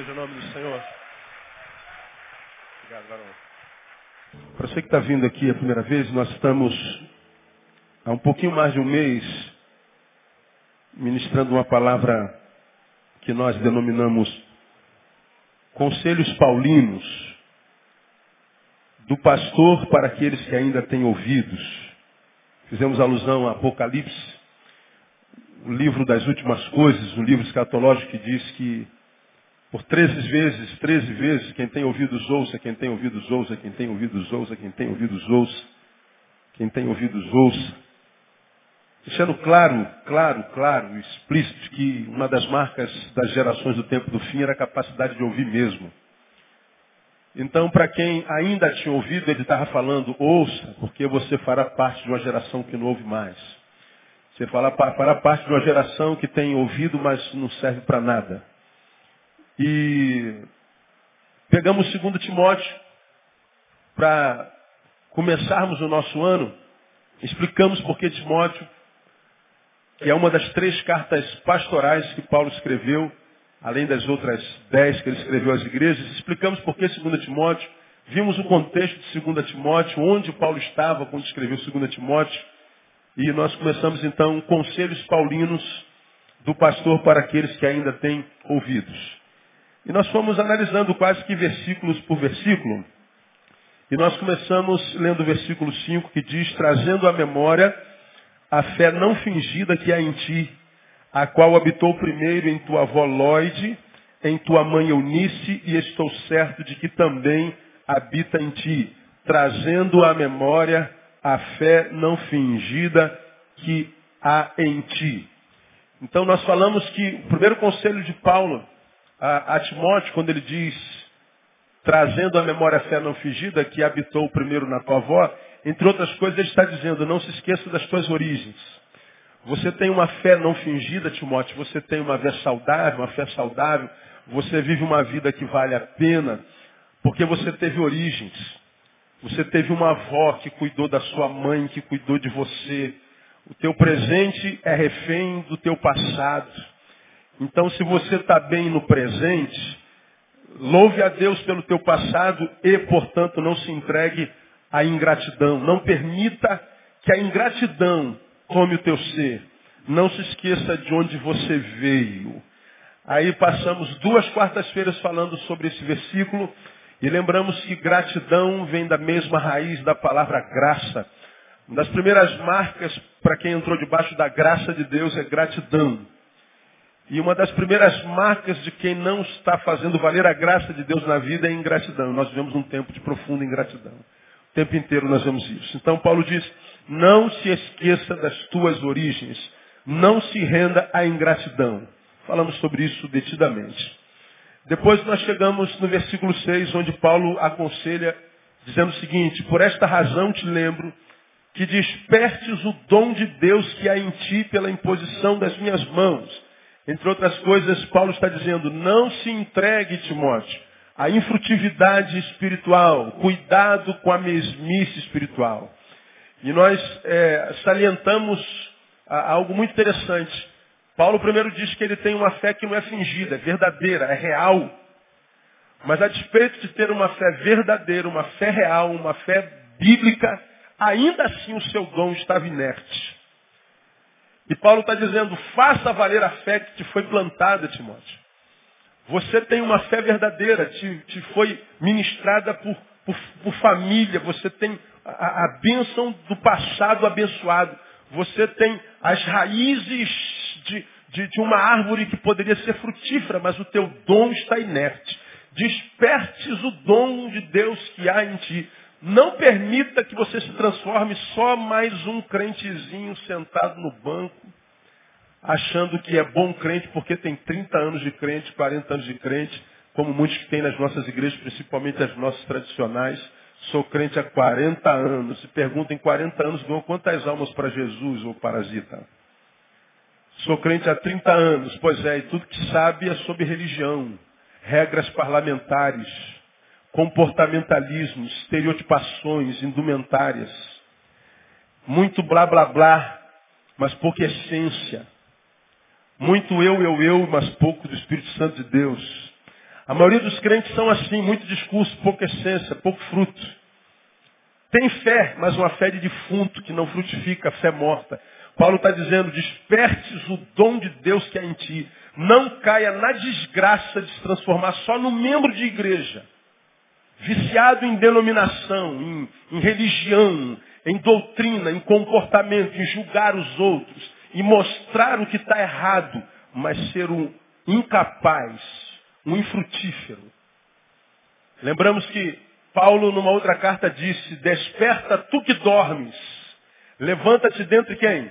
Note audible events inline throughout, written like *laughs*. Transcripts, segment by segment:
Seja o nome do Senhor. Obrigado, varão. Para você que está vindo aqui a primeira vez, nós estamos há um pouquinho mais de um mês ministrando uma palavra que nós denominamos Conselhos Paulinos, do pastor para aqueles que ainda têm ouvidos. Fizemos alusão a Apocalipse, o livro das últimas coisas, um livro escatológico que diz que por treze vezes, treze vezes, quem tem ouvidos ouça, quem tem ouvidos ouça, quem tem ouvidos ouça, quem tem ouvidos ouça, quem tem ouvidos ouça. Deixando claro, claro, claro, explícito que uma das marcas das gerações do tempo do fim era a capacidade de ouvir mesmo. Então, para quem ainda tinha ouvido, ele estava falando, ouça, porque você fará parte de uma geração que não ouve mais. Você fará parte de uma geração que tem ouvido, mas não serve para nada. E pegamos o segundo Timóteo para começarmos o nosso ano. Explicamos por que Timóteo, que é uma das três cartas pastorais que Paulo escreveu, além das outras dez que ele escreveu às igrejas. Explicamos por que 2 Timóteo. Vimos o contexto de 2 Timóteo, onde Paulo estava quando escreveu 2 Timóteo. E nós começamos então conselhos paulinos do pastor para aqueles que ainda têm ouvidos. E nós fomos analisando quase que versículos por versículo. E nós começamos lendo o versículo 5 que diz, trazendo à memória a fé não fingida que há em ti, a qual habitou primeiro em tua avó Lloyd, em tua mãe Eunice, e estou certo de que também habita em ti, trazendo à memória a fé não fingida que há em ti. Então nós falamos que o primeiro conselho de Paulo a, a Timóteo, quando ele diz, trazendo à memória a fé não fingida que habitou primeiro na tua avó, entre outras coisas ele está dizendo, não se esqueça das tuas origens. Você tem uma fé não fingida, Timóteo, você tem uma fé saudável, uma fé saudável, você vive uma vida que vale a pena, porque você teve origens. Você teve uma avó que cuidou da sua mãe, que cuidou de você. O teu presente é refém do teu passado. Então, se você está bem no presente, louve a Deus pelo teu passado e, portanto, não se entregue à ingratidão. Não permita que a ingratidão tome o teu ser. Não se esqueça de onde você veio. Aí passamos duas quartas-feiras falando sobre esse versículo e lembramos que gratidão vem da mesma raiz da palavra graça. Uma das primeiras marcas para quem entrou debaixo da graça de Deus é gratidão. E uma das primeiras marcas de quem não está fazendo valer a graça de Deus na vida é ingratidão. Nós vivemos um tempo de profunda ingratidão. O tempo inteiro nós vemos isso. Então Paulo diz, não se esqueça das tuas origens. Não se renda à ingratidão. Falamos sobre isso detidamente. Depois nós chegamos no versículo 6, onde Paulo aconselha, dizendo o seguinte, por esta razão te lembro que despertes o dom de Deus que há em ti pela imposição das minhas mãos. Entre outras coisas, Paulo está dizendo, não se entregue, Timóteo, à infrutividade espiritual, cuidado com a mesmice espiritual. E nós é, salientamos algo muito interessante. Paulo primeiro diz que ele tem uma fé que não é fingida, é verdadeira, é real. Mas a despeito de ter uma fé verdadeira, uma fé real, uma fé bíblica, ainda assim o seu dom estava inerte. E Paulo está dizendo, faça valer a fé que te foi plantada, Timóteo. Você tem uma fé verdadeira, te, te foi ministrada por, por, por, família, você tem a, a bênção do passado abençoado. Você tem as raízes de, de, de uma árvore que poderia ser frutífera, mas o teu dom está inerte. Despertes o dom de Deus que há em ti. Não permita que você se transforme só mais um crentezinho sentado no banco, achando que é bom crente porque tem 30 anos de crente, 40 anos de crente, como muitos que tem nas nossas igrejas, principalmente as nossas tradicionais. Sou crente há 40 anos. Se pergunta em 40 anos, ganhou quantas almas para Jesus ou parasita? Sou crente há 30 anos, pois é, e tudo que sabe é sobre religião, regras parlamentares, comportamentalismo, estereotipações, indumentárias. Muito blá blá blá, mas pouca essência. Muito eu, eu, eu, mas pouco do Espírito Santo de Deus. A maioria dos crentes são assim, muito discurso, pouca essência, pouco fruto. Tem fé, mas uma fé de defunto, que não frutifica, fé morta. Paulo está dizendo, despertes o dom de Deus que há em ti. Não caia na desgraça de se transformar só no membro de igreja. Viciado em denominação, em, em religião, em doutrina, em comportamento, em julgar os outros, em mostrar o que está errado, mas ser um incapaz, um infrutífero. Lembramos que Paulo, numa outra carta, disse: Desperta tu que dormes, levanta-te dentre quem?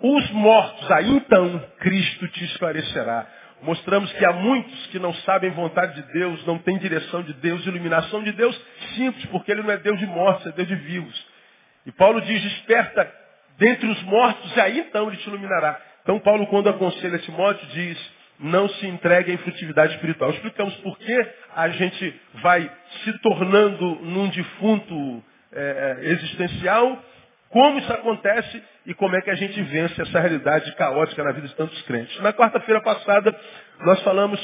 Os mortos, aí então Cristo te esclarecerá. Mostramos que há muitos que não sabem vontade de Deus, não têm direção de Deus, iluminação de Deus, simples, porque Ele não é Deus de mortos, é Deus de vivos. E Paulo diz, desperta dentre os mortos, e aí então Ele te iluminará. Então Paulo, quando aconselha Timóteo, diz, não se entregue à infrutividade espiritual. Explicamos por que a gente vai se tornando num defunto é, existencial, como isso acontece e como é que a gente vence essa realidade caótica na vida de tantos crentes. Na quarta-feira passada, nós falamos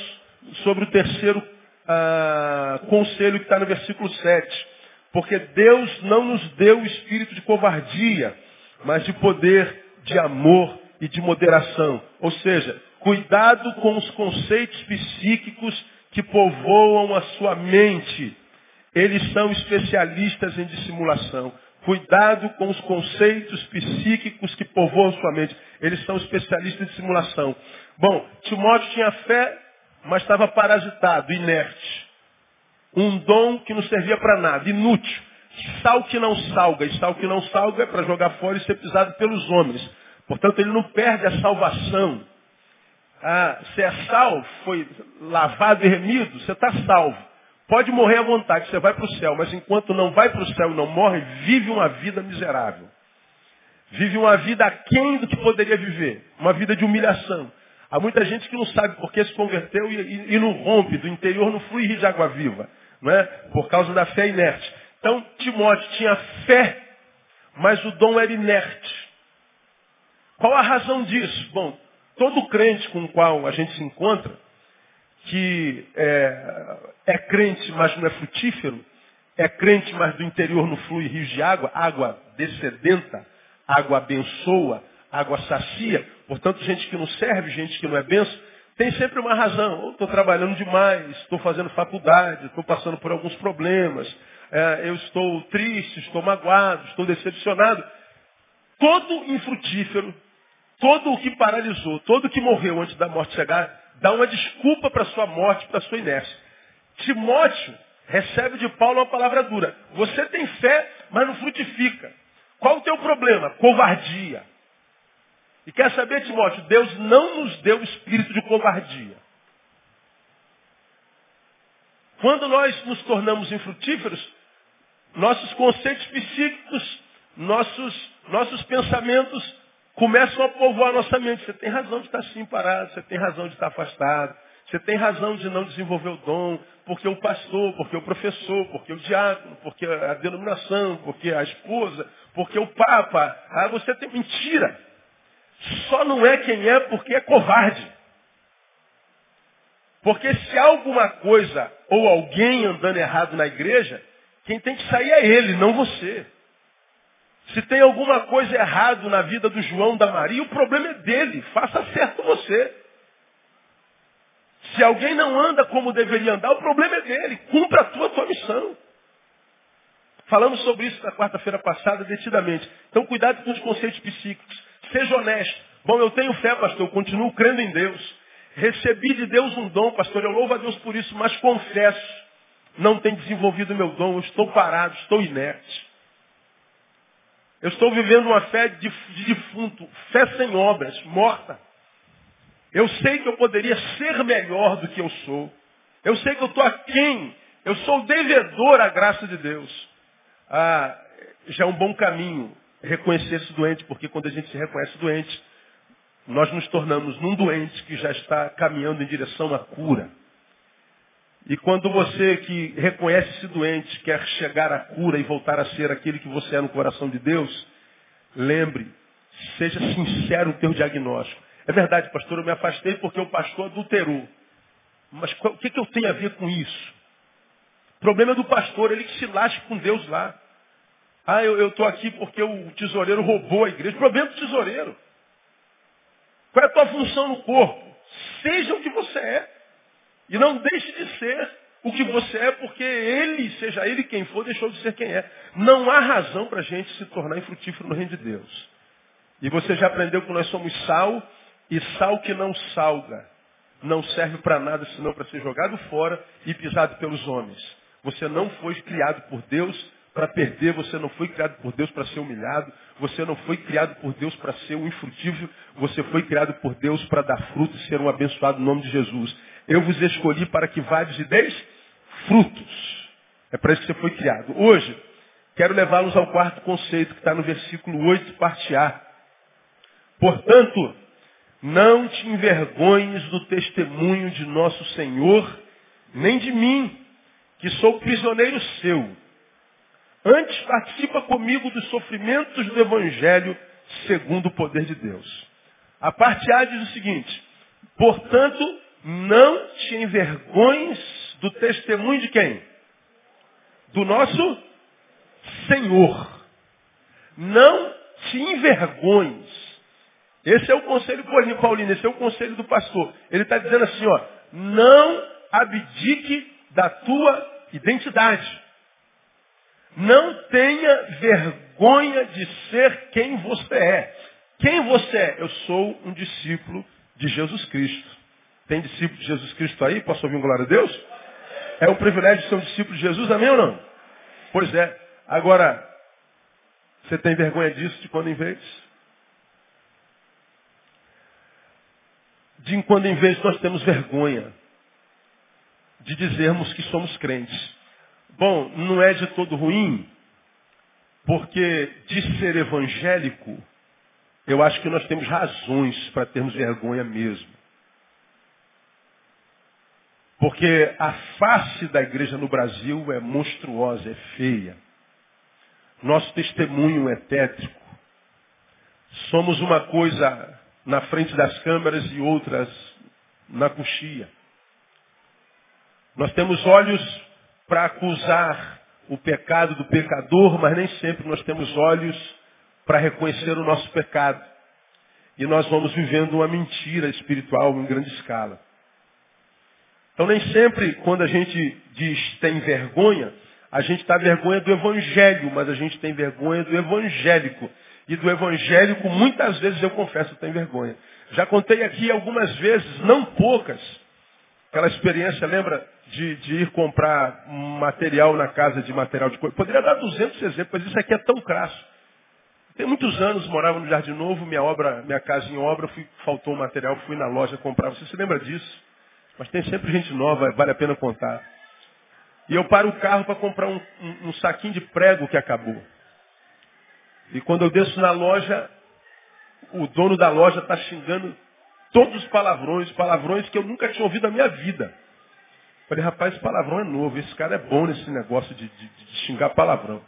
sobre o terceiro ah, conselho que está no versículo 7. Porque Deus não nos deu o espírito de covardia, mas de poder, de amor e de moderação. Ou seja, cuidado com os conceitos psíquicos que povoam a sua mente. Eles são especialistas em dissimulação. Cuidado com os conceitos psíquicos que povoam sua mente. Eles são especialistas em simulação. Bom, Timóteo tinha fé, mas estava parasitado, inerte. Um dom que não servia para nada, inútil. Sal que não salga, e sal que não salga é para jogar fora e ser pisado pelos homens. Portanto, ele não perde a salvação. Ah, se é sal, foi lavado e remido, você está salvo. Pode morrer à vontade, você vai para o céu, mas enquanto não vai para o céu e não morre, vive uma vida miserável. Vive uma vida aquém do que poderia viver. Uma vida de humilhação. Há muita gente que não sabe por que se converteu e, e, e não rompe, do interior não flui de água viva. Não é? Por causa da fé inerte. Então, Timóteo tinha fé, mas o dom era inerte. Qual a razão disso? Bom, todo crente com o qual a gente se encontra, que é, é crente, mas não é frutífero, é crente, mas do interior não flui rios de água, água descedenta, água abençoa, água sacia. Portanto, gente que não serve, gente que não é benção, tem sempre uma razão. Estou trabalhando demais, estou fazendo faculdade, estou passando por alguns problemas, é, eu estou triste, estou magoado, estou decepcionado. Todo infrutífero, todo o que paralisou, todo o que morreu antes da morte chegar, dá uma desculpa para sua morte, para sua inércia. Timóteo recebe de Paulo uma palavra dura. Você tem fé, mas não frutifica. Qual o teu problema? Covardia. E quer saber, Timóteo, Deus não nos deu espírito de covardia. Quando nós nos tornamos infrutíferos, nossos conceitos psíquicos, nossos, nossos pensamentos começam a povoar nossa mente. Você tem razão de estar assim parado, você tem razão de estar afastado, você tem razão de não desenvolver o dom, porque o pastor, porque o professor, porque o diácono, porque a denominação, porque a esposa, porque o papa. Ah, você tem mentira. Só não é quem é porque é covarde. Porque se há alguma coisa ou alguém andando errado na igreja, quem tem que sair é ele, não você. Se tem alguma coisa errado na vida do João, da Maria, o problema é dele. Faça certo você. Se alguém não anda como deveria andar, o problema é dele. Cumpra a tua, tua missão. Falamos sobre isso na quarta-feira passada, detidamente. Então, cuidado com os conceitos psíquicos. Seja honesto. Bom, eu tenho fé, pastor, eu continuo crendo em Deus. Recebi de Deus um dom, pastor, eu louvo a Deus por isso, mas confesso, não tenho desenvolvido meu dom, eu estou parado, estou inerte. Eu estou vivendo uma fé de, de defunto, fé sem obras, morta. Eu sei que eu poderia ser melhor do que eu sou. Eu sei que eu estou aquém. Eu sou devedor à graça de Deus. Ah, já é um bom caminho reconhecer-se doente, porque quando a gente se reconhece doente, nós nos tornamos num doente que já está caminhando em direção à cura. E quando você que reconhece-se doente quer chegar à cura e voltar a ser aquele que você é no coração de Deus, lembre, seja sincero no teu diagnóstico. É verdade, pastor, eu me afastei porque o pastor adulterou. Mas o que, que eu tenho a ver com isso? O problema é do pastor, ele que se lasca com Deus lá. Ah, eu estou aqui porque o tesoureiro roubou a igreja. O problema é do tesoureiro. Qual é a tua função no corpo? Seja o que você é. E não deixe de ser o que você é, porque ele, seja ele quem for, deixou de ser quem é. Não há razão para a gente se tornar infrutífero no reino de Deus. E você já aprendeu que nós somos sal, e sal que não salga. Não serve para nada senão para ser jogado fora e pisado pelos homens. Você não foi criado por Deus para perder, você não foi criado por Deus para ser humilhado, você não foi criado por Deus para ser um infrutível, você foi criado por Deus para dar fruto e ser um abençoado no nome de Jesus. Eu vos escolhi para que vades e deis frutos. É para isso que você foi criado. Hoje, quero levá-los ao quarto conceito que está no versículo 8, parte A. Portanto, não te envergonhes do testemunho de nosso Senhor, nem de mim, que sou prisioneiro seu Antes participa comigo dos sofrimentos do Evangelho segundo o poder de Deus. A parte A diz o seguinte, portanto, não te envergonhes do testemunho de quem? Do nosso Senhor. Não te envergonhes. Esse é o conselho paulino, esse é o conselho do pastor. Ele está dizendo assim, ó, não abdique da tua identidade. Não tenha vergonha de ser quem você é. Quem você é? Eu sou um discípulo de Jesus Cristo. Tem discípulo de Jesus Cristo aí? Posso ouvir um glória a Deus? É um privilégio ser um discípulo de Jesus, amém ou não? Pois é. Agora, você tem vergonha disso de quando em vez? De quando em vez nós temos vergonha de dizermos que somos crentes. Bom, não é de todo ruim, porque de ser evangélico, eu acho que nós temos razões para termos vergonha mesmo. Porque a face da igreja no Brasil é monstruosa, é feia. Nosso testemunho é tétrico. Somos uma coisa na frente das câmeras e outras na coxia. Nós temos olhos para acusar o pecado do pecador, mas nem sempre nós temos olhos para reconhecer o nosso pecado. E nós vamos vivendo uma mentira espiritual em grande escala. Então nem sempre quando a gente diz tem vergonha, a gente está vergonha do evangelho, mas a gente tem vergonha do evangélico. E do evangélico, muitas vezes eu confesso que tenho vergonha. Já contei aqui algumas vezes, não poucas, aquela experiência, lembra de, de, ir comprar material na casa de material de coisa. Poderia dar 200 exemplos, mas isso aqui é tão crasso. Tem muitos anos, morava no Jardim Novo, minha obra, minha casa em obra, fui, faltou material, fui na loja comprar. Você se lembra disso? Mas tem sempre gente nova, vale a pena contar. E eu paro o carro para comprar um, um, um saquinho de prego que acabou. E quando eu desço na loja, o dono da loja está xingando todos os palavrões, palavrões que eu nunca tinha ouvido na minha vida. Falei, rapaz, esse palavrão é novo, esse cara é bom nesse negócio de, de, de xingar palavrão.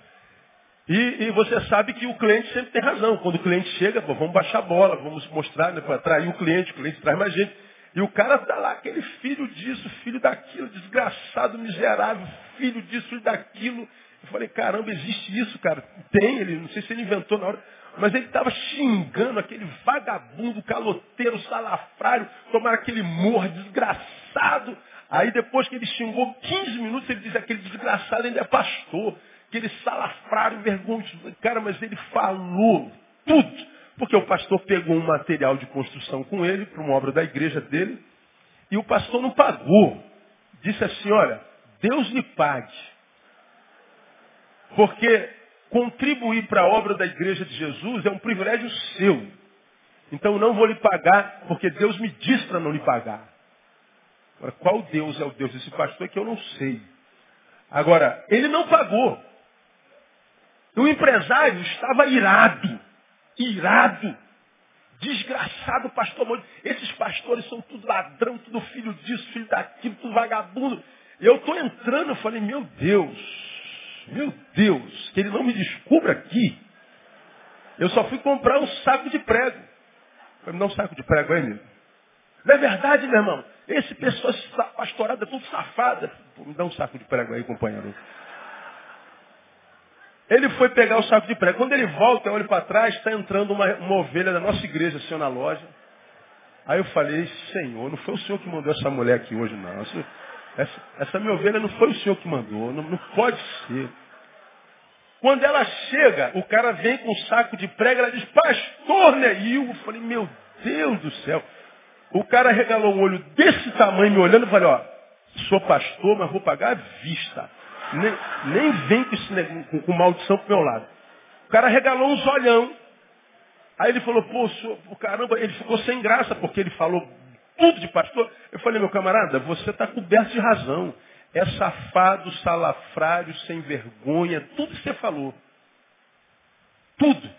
E, e, você sabe que o cliente sempre tem razão. Quando o cliente chega, pô, vamos baixar a bola, vamos mostrar, né, para atrair o cliente, o cliente traz mais gente. E o cara está lá, aquele filho disso, filho daquilo, desgraçado, miserável, filho disso, filho daquilo. Eu falei, caramba, existe isso, cara. Tem, ele, não sei se ele inventou na hora. Mas ele estava xingando aquele vagabundo, caloteiro, salafrário, tomar aquele morro desgraçado. Aí depois que ele xingou 15 minutos, ele diz, aquele desgraçado ainda é pastor. Aquele salafrário, vergonhoso. Cara, mas ele falou tudo. Porque o pastor pegou um material de construção com ele, para uma obra da igreja dele, e o pastor não pagou. Disse assim, olha, Deus lhe pague. Porque contribuir para a obra da igreja de Jesus é um privilégio seu. Então não vou lhe pagar, porque Deus me diz para não lhe pagar. Agora, qual Deus é o Deus desse pastor é que eu não sei. Agora, ele não pagou. O empresário estava irado. Irado. Desgraçado pastor. Esses pastores são tudo ladrão, tudo filho disso, filho daquilo, tudo vagabundo. Eu estou entrando, eu falei, meu Deus, meu Deus, que ele não me descubra aqui. Eu só fui comprar um saco de prego. Falei, me dá um saco de prego aí, amigo. Não é verdade, meu irmão? Esse pessoal pastorado é tudo safado. Me dá um saco de prego aí, companheiro. Ele foi pegar o saco de prego. Quando ele volta, eu olho para trás, está entrando uma, uma ovelha da nossa igreja, assim, na loja. Aí eu falei, Senhor, não foi o Senhor que mandou essa mulher aqui hoje, não. Essa, essa, essa minha ovelha não foi o Senhor que mandou. Não, não pode ser. Quando ela chega, o cara vem com um saco de prego, ela diz, pastor Neil. Eu falei, meu Deus do céu. O cara regalou um olho desse tamanho me olhando e falei, ó, sou pastor, mas vou pagar à vista. Nem, nem vem com, esse, com, maldição pro meu lado. O cara regalou uns olhão. Aí ele falou, pô, senhor, caramba, ele ficou sem graça, porque ele falou tudo de pastor. Eu falei, meu camarada, você está coberto de razão. É safado, salafrário, sem vergonha, tudo que você falou. Tudo.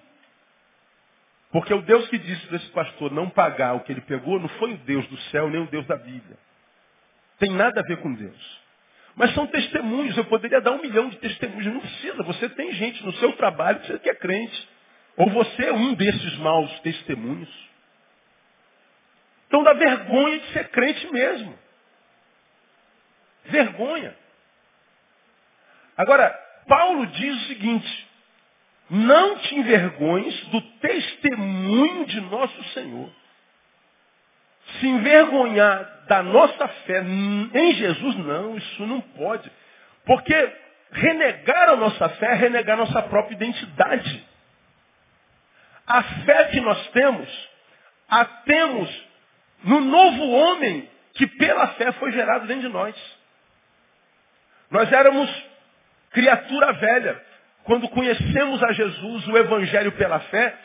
Porque o Deus que disse para esse pastor não pagar o que ele pegou, não foi o Deus do céu, nem o Deus da Bíblia. Tem nada a ver com Deus. Mas são testemunhos, eu poderia dar um milhão de testemunhos. Não precisa, você tem gente no seu trabalho que é crente. Ou você é um desses maus testemunhos. Então dá vergonha de ser crente mesmo. Vergonha. Agora, Paulo diz o seguinte: não te envergonhes do testemunho de nosso Senhor. Se envergonhar da nossa fé em Jesus, não, isso não pode. Porque renegar a nossa fé é renegar a nossa própria identidade. A fé que nós temos, a temos no novo homem que pela fé foi gerado dentro de nós. Nós éramos criatura velha. Quando conhecemos a Jesus, o Evangelho pela fé,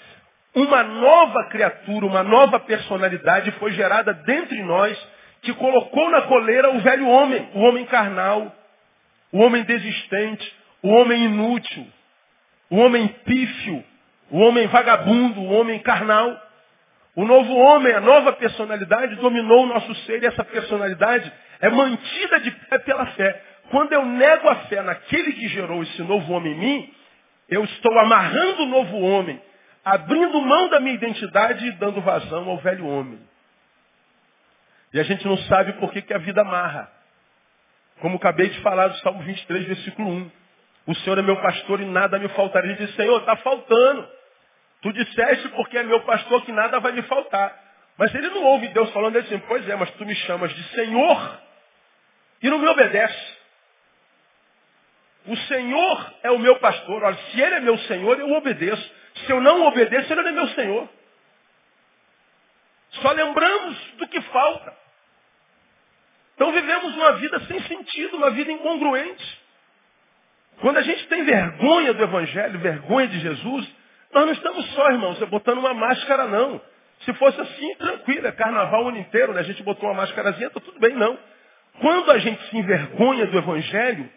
uma nova criatura, uma nova personalidade foi gerada dentro de nós, que colocou na coleira o velho homem, o homem carnal, o homem desistente, o homem inútil, o homem pífio, o homem vagabundo, o homem carnal. O novo homem, a nova personalidade dominou o nosso ser e essa personalidade é mantida de pé pela fé. Quando eu nego a fé naquele que gerou esse novo homem em mim, eu estou amarrando o novo homem, abrindo mão da minha identidade e dando vazão ao velho homem. E a gente não sabe por que, que a vida amarra. Como acabei de falar do Salmo 23, versículo 1. O Senhor é meu pastor e nada me faltaria. Ele diz, Senhor, está faltando. Tu disseste porque é meu pastor que nada vai me faltar. Mas ele não ouve Deus falando assim, pois é, mas tu me chamas de Senhor e não me obedece. O Senhor é o meu pastor. Olha, se Ele é meu Senhor, eu obedeço. Se eu não obedeço, Ele não é meu Senhor. Só lembramos do que falta. Então vivemos uma vida sem sentido, uma vida incongruente. Quando a gente tem vergonha do Evangelho, vergonha de Jesus, nós não estamos só, irmãos, botando uma máscara, não. Se fosse assim, tranquilo, é carnaval o ano inteiro, né? a gente botou uma máscarazinha, está tudo bem, não. Quando a gente se envergonha do Evangelho,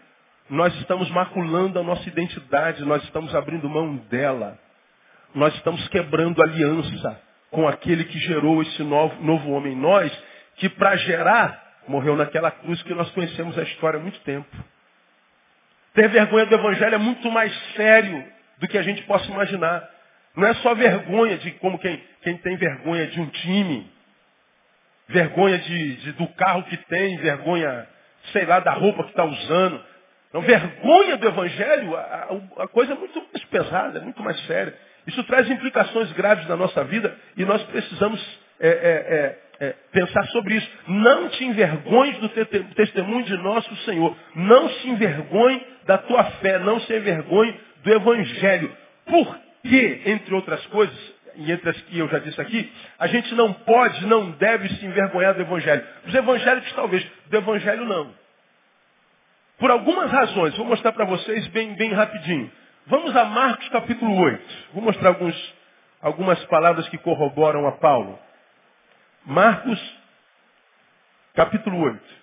nós estamos maculando a nossa identidade, nós estamos abrindo mão dela. Nós estamos quebrando aliança com aquele que gerou esse novo, novo homem em nós, que para gerar, morreu naquela cruz que nós conhecemos a história há muito tempo. Ter vergonha do Evangelho é muito mais sério do que a gente possa imaginar. Não é só vergonha de como quem, quem tem vergonha de um time, vergonha de, de, do carro que tem, vergonha, sei lá, da roupa que está usando. Não, vergonha do Evangelho, a, a, coisa é muito mais pesada, é muito mais séria. Isso traz implicações graves na nossa vida e nós precisamos é, é, é, é pensar sobre isso. Não te envergonhes do testemunho de nosso Senhor. Não se envergonhe da tua fé. Não se envergonhe do Evangelho. Por que, entre outras coisas, e entre as que eu já disse aqui, a gente não pode, não deve se envergonhar do Evangelho. Dos evangélicos talvez, do Evangelho não. Por algumas razões, vou mostrar para vocês bem, bem rapidinho. Vamos a Marcos capítulo 8. Vou mostrar alguns, algumas palavras que corroboram a Paulo. Marcos capítulo 8.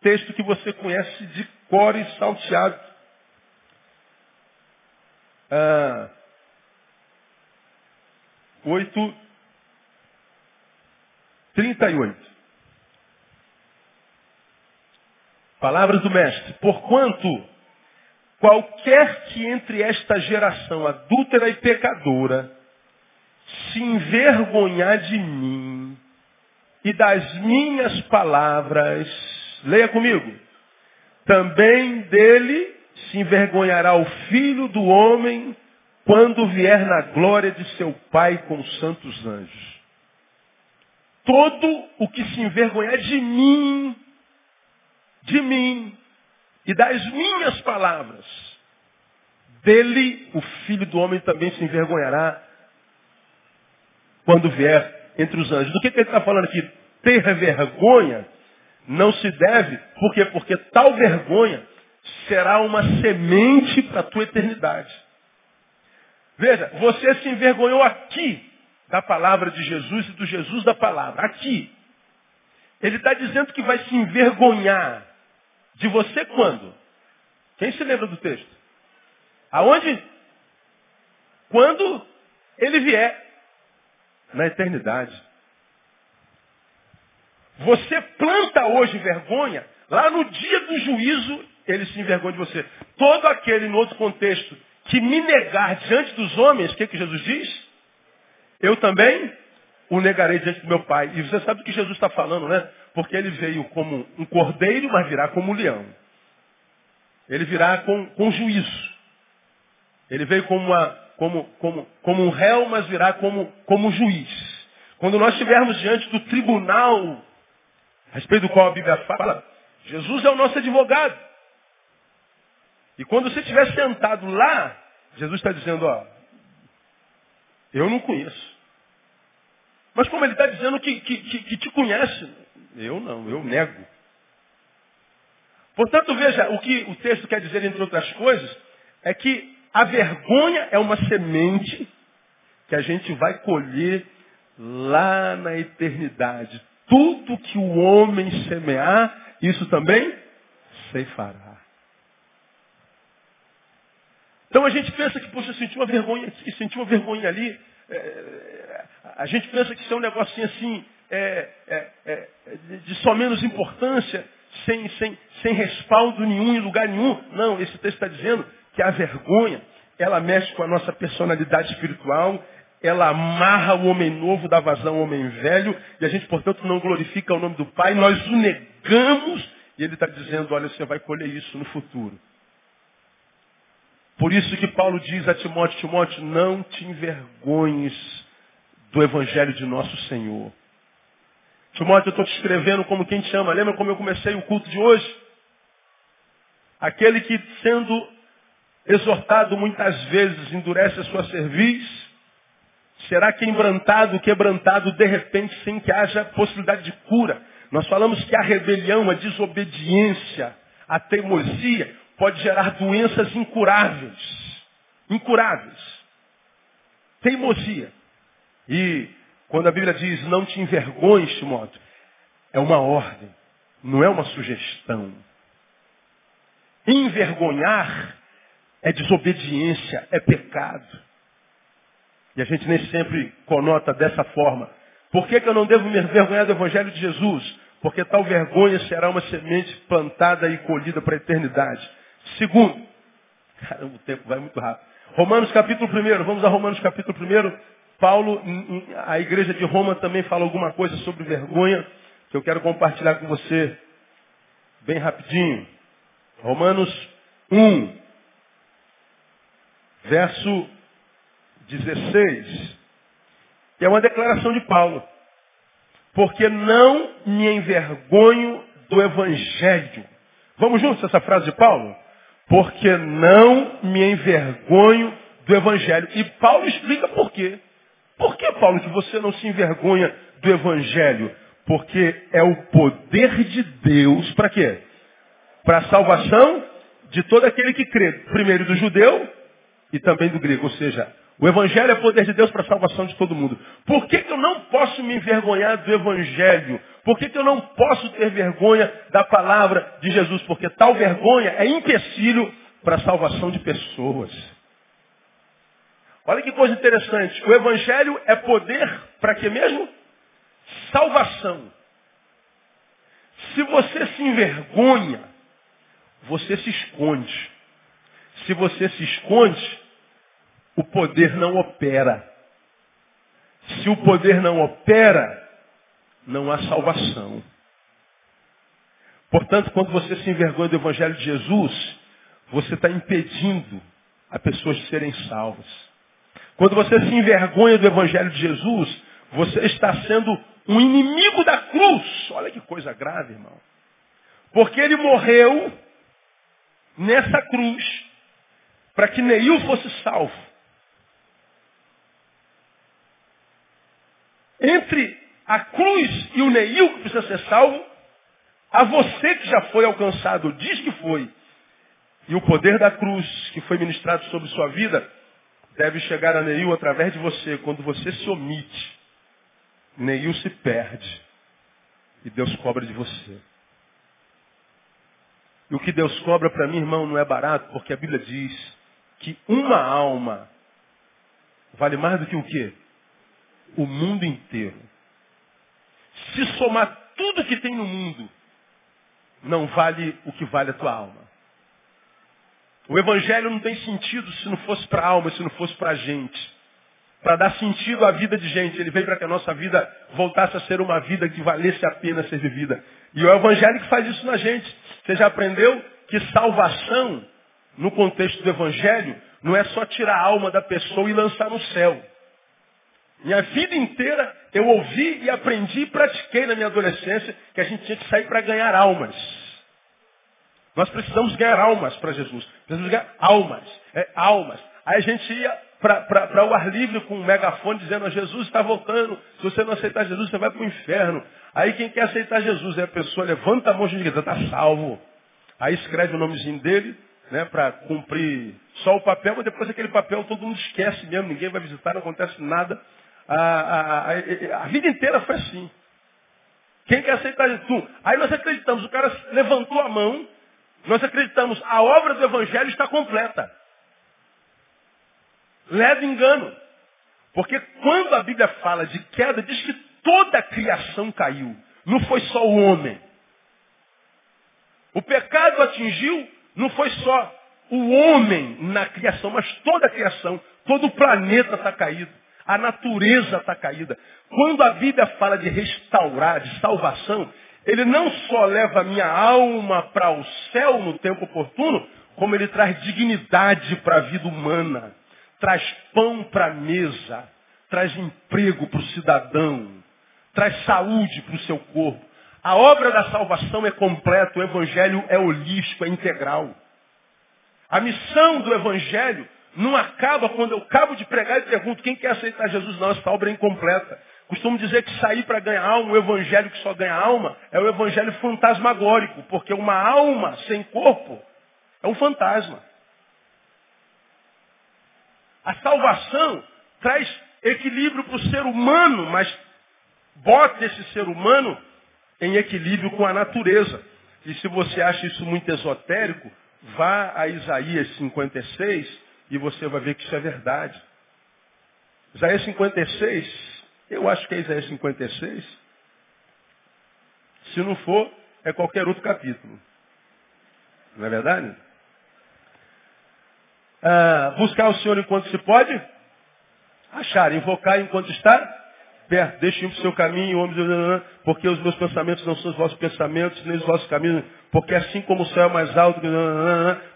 Texto que você conhece de cor e salteado. Ah, 8, 38. Palavras do mestre. Porquanto Qualquer que entre esta geração adúltera e pecadora se envergonhar de mim e das minhas palavras, leia comigo, também dele se envergonhará o filho do homem quando vier na glória de seu Pai com os santos anjos. Todo o que se envergonhar de mim, de mim e das minhas palavras, dele o filho do homem também se envergonhará quando vier entre os anjos. Do que, que ele está falando aqui? Ter vergonha não se deve, por quê? Porque tal vergonha será uma semente para a tua eternidade. Veja, você se envergonhou aqui da palavra de Jesus e do Jesus da palavra. Aqui. Ele está dizendo que vai se envergonhar de você quando? Quem se lembra do texto? Aonde? Quando ele vier. Na eternidade. Você planta hoje vergonha, lá no dia do juízo, ele se envergonha de você. Todo aquele, no outro contexto, que me negar diante dos homens, o que, que Jesus diz? Eu também o negarei diante do meu Pai. E você sabe o que Jesus está falando, né? Porque ele veio como um cordeiro, mas virá como um leão. Ele virá com, com juízo. Ele veio como, uma, como, como, como um réu, mas virá como, como juiz. Quando nós estivermos diante do tribunal, a respeito do qual a Bíblia fala, Jesus é o nosso advogado. E quando você estiver sentado lá, Jesus está dizendo, ó, eu não conheço. Mas como ele está dizendo que, que, que, que te conhece, eu não, eu nego. Portanto, veja, o que o texto quer dizer, entre outras coisas, é que a vergonha é uma semente que a gente vai colher lá na eternidade. Tudo que o homem semear, isso também ceifará. Então a gente pensa que, poxa, senti uma vergonha aqui, senti uma vergonha ali. É, a gente pensa que isso é um negocinho assim, é, é, é, de só menos importância, sem, sem, sem respaldo nenhum, em lugar nenhum. Não, esse texto está dizendo que a vergonha, ela mexe com a nossa personalidade espiritual, ela amarra o homem novo, dá vazão ao homem velho, e a gente, portanto, não glorifica o nome do Pai, nós o negamos, e ele está dizendo, olha, você vai colher isso no futuro. Por isso que Paulo diz a Timóteo, Timóteo, não te envergonhes do Evangelho de nosso Senhor. Timóteo, eu estou te escrevendo como quem te ama. Lembra como eu comecei o culto de hoje? Aquele que, sendo exortado muitas vezes, endurece a sua cerviz, será quebrantado, quebrantado de repente, sem que haja possibilidade de cura. Nós falamos que a rebelião, a desobediência, a teimosia, pode gerar doenças incuráveis. Incuráveis. Teimosia. E quando a Bíblia diz não te envergonhes, Timóteo, é uma ordem, não é uma sugestão. Envergonhar é desobediência, é pecado. E a gente nem sempre conota dessa forma. Por que, que eu não devo me envergonhar do Evangelho de Jesus? Porque tal vergonha será uma semente plantada e colhida para a eternidade. Segundo, caramba, *laughs* o tempo vai muito rápido. Romanos capítulo 1, vamos a Romanos capítulo 1. Paulo, a igreja de Roma também fala alguma coisa sobre vergonha, que eu quero compartilhar com você bem rapidinho. Romanos 1, verso 16, que é uma declaração de Paulo. Porque não me envergonho do evangelho. Vamos juntos essa frase de Paulo? porque não me envergonho do Evangelho. E Paulo explica por quê. Por que, Paulo, que você não se envergonha do Evangelho? Porque é o poder de Deus para quê? Para a salvação de todo aquele que crê. Primeiro do judeu e também do grego. Ou seja, o Evangelho é poder de Deus para a salvação de todo mundo. Por que, que eu não posso me envergonhar do Evangelho? Por que, que eu não posso ter vergonha da palavra de Jesus? Porque tal vergonha é empecilho para a salvação de pessoas. Olha que coisa interessante. O Evangelho é poder para que mesmo? Salvação. Se você se envergonha, você se esconde. Se você se esconde, o poder não opera. Se o poder não opera, não há salvação. Portanto, quando você se envergonha do Evangelho de Jesus, você está impedindo a pessoas de serem salvas. Quando você se envergonha do Evangelho de Jesus, você está sendo um inimigo da cruz. Olha que coisa grave, irmão. Porque ele morreu nessa cruz para que Neil fosse salvo. Entre a cruz e o Neil que precisa ser salvo, a você que já foi alcançado, diz que foi, e o poder da cruz que foi ministrado sobre sua vida, deve chegar a Neil através de você. Quando você se omite, Neil se perde. E Deus cobra de você. E o que Deus cobra para mim, irmão, não é barato, porque a Bíblia diz que uma alma vale mais do que o quê? O mundo inteiro. Se somar tudo que tem no mundo, não vale o que vale a tua alma. O evangelho não tem sentido se não fosse para a alma, se não fosse para a gente. Para dar sentido à vida de gente. Ele veio para que a nossa vida voltasse a ser uma vida que valesse a pena ser vivida. E é o evangelho que faz isso na gente. Você já aprendeu que salvação, no contexto do evangelho, não é só tirar a alma da pessoa e lançar no céu. Minha vida inteira eu ouvi e aprendi e pratiquei na minha adolescência que a gente tinha que sair para ganhar almas. Nós precisamos ganhar almas para Jesus. Precisamos ganhar almas. É, almas. Aí a gente ia para o ar livre com um megafone dizendo, Jesus está voltando. Se você não aceitar Jesus, você vai para o inferno. Aí quem quer aceitar Jesus é a pessoa, levanta a mão e diz, está salvo. Aí escreve o nomezinho dele, né, para cumprir só o papel, mas depois aquele papel todo mundo esquece mesmo, ninguém vai visitar, não acontece nada. A, a, a, a vida inteira foi assim. Quem quer aceitar Jesus? Aí nós acreditamos, o cara levantou a mão, nós acreditamos, a obra do Evangelho está completa. Leve engano. Porque quando a Bíblia fala de queda, diz que toda a criação caiu. Não foi só o homem. O pecado atingiu, não foi só o homem na criação, mas toda a criação. Todo o planeta está caído. A natureza está caída. Quando a Bíblia fala de restaurar, de salvação, ele não só leva minha alma para o céu no tempo oportuno, como ele traz dignidade para a vida humana, traz pão para a mesa, traz emprego para o cidadão, traz saúde para o seu corpo. A obra da salvação é completa, o evangelho é holístico, é integral. A missão do evangelho não acaba quando eu acabo de pregar e pergunto quem quer aceitar Jesus. Não, essa obra é incompleta. Costumo dizer que sair para ganhar alma, o evangelho que só ganha alma, é o evangelho fantasmagórico, porque uma alma sem corpo é um fantasma. A salvação traz equilíbrio para o ser humano, mas bota esse ser humano em equilíbrio com a natureza. E se você acha isso muito esotérico, vá a Isaías 56 e você vai ver que isso é verdade. Isaías 56 eu acho que é Isaías 56. Se não for, é qualquer outro capítulo. Não é verdade? Ah, buscar o Senhor enquanto se pode. Achar, invocar enquanto está perto. Deixe o seu caminho, porque os meus pensamentos não são os vossos pensamentos, nem os vossos caminhos. Porque assim como o céu é mais alto,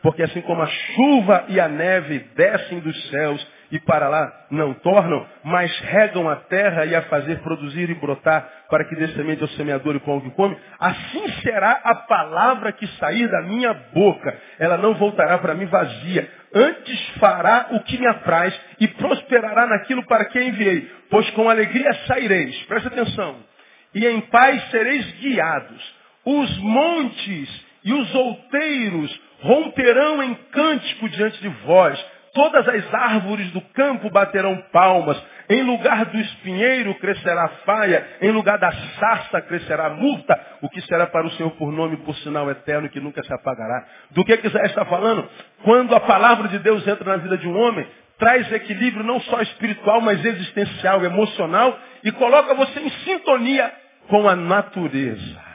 porque assim como a chuva e a neve descem dos céus e para lá não tornam, mas regam a terra e a fazer produzir e brotar, para que dê semente ao semeador e pão que come, assim será a palavra que sair da minha boca. Ela não voltará para mim vazia, antes fará o que me apraz e prosperará naquilo para que enviei. Pois com alegria saireis, presta atenção, e em paz sereis guiados. Os montes e os outeiros romperão em cântico diante de vós Todas as árvores do campo baterão palmas. Em lugar do espinheiro crescerá faia. Em lugar da sarça crescerá murta. O que será para o Senhor por nome, por sinal eterno que nunca se apagará. Do que quiser está falando? Quando a palavra de Deus entra na vida de um homem, traz equilíbrio não só espiritual, mas existencial, emocional e coloca você em sintonia com a natureza.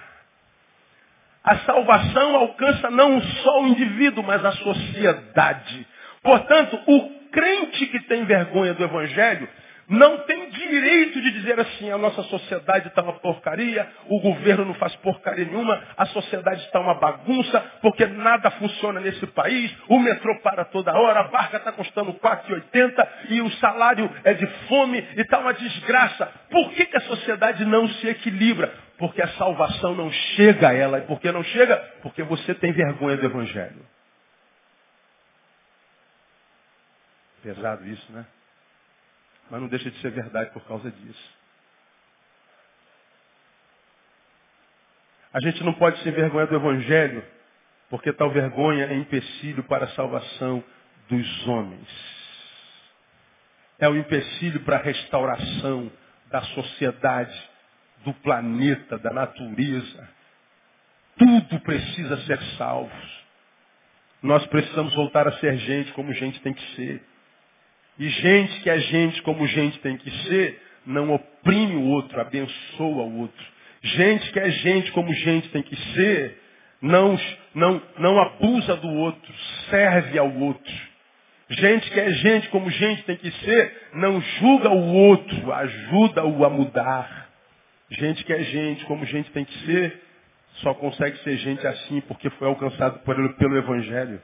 A salvação alcança não só o indivíduo, mas a sociedade. Portanto, o crente que tem vergonha do Evangelho não tem direito de dizer assim, a nossa sociedade está uma porcaria, o governo não faz porcaria nenhuma, a sociedade está uma bagunça, porque nada funciona nesse país, o metrô para toda hora, a barca está custando 4,80 e o salário é de fome e está uma desgraça. Por que, que a sociedade não se equilibra? Porque a salvação não chega a ela. E por que não chega? Porque você tem vergonha do Evangelho. Pesado isso, né? Mas não deixa de ser verdade por causa disso. A gente não pode se envergonhar do Evangelho, porque tal vergonha é empecilho para a salvação dos homens. É o um empecilho para a restauração da sociedade, do planeta, da natureza. Tudo precisa ser salvo. Nós precisamos voltar a ser gente como gente tem que ser. E gente que é gente como gente tem que ser, não oprime o outro, abençoa o outro. Gente que é gente como gente tem que ser, não, não, não abusa do outro, serve ao outro. Gente que é gente como gente tem que ser, não julga o outro, ajuda-o a mudar. Gente que é gente como gente tem que ser, só consegue ser gente assim porque foi alcançado pelo, pelo Evangelho.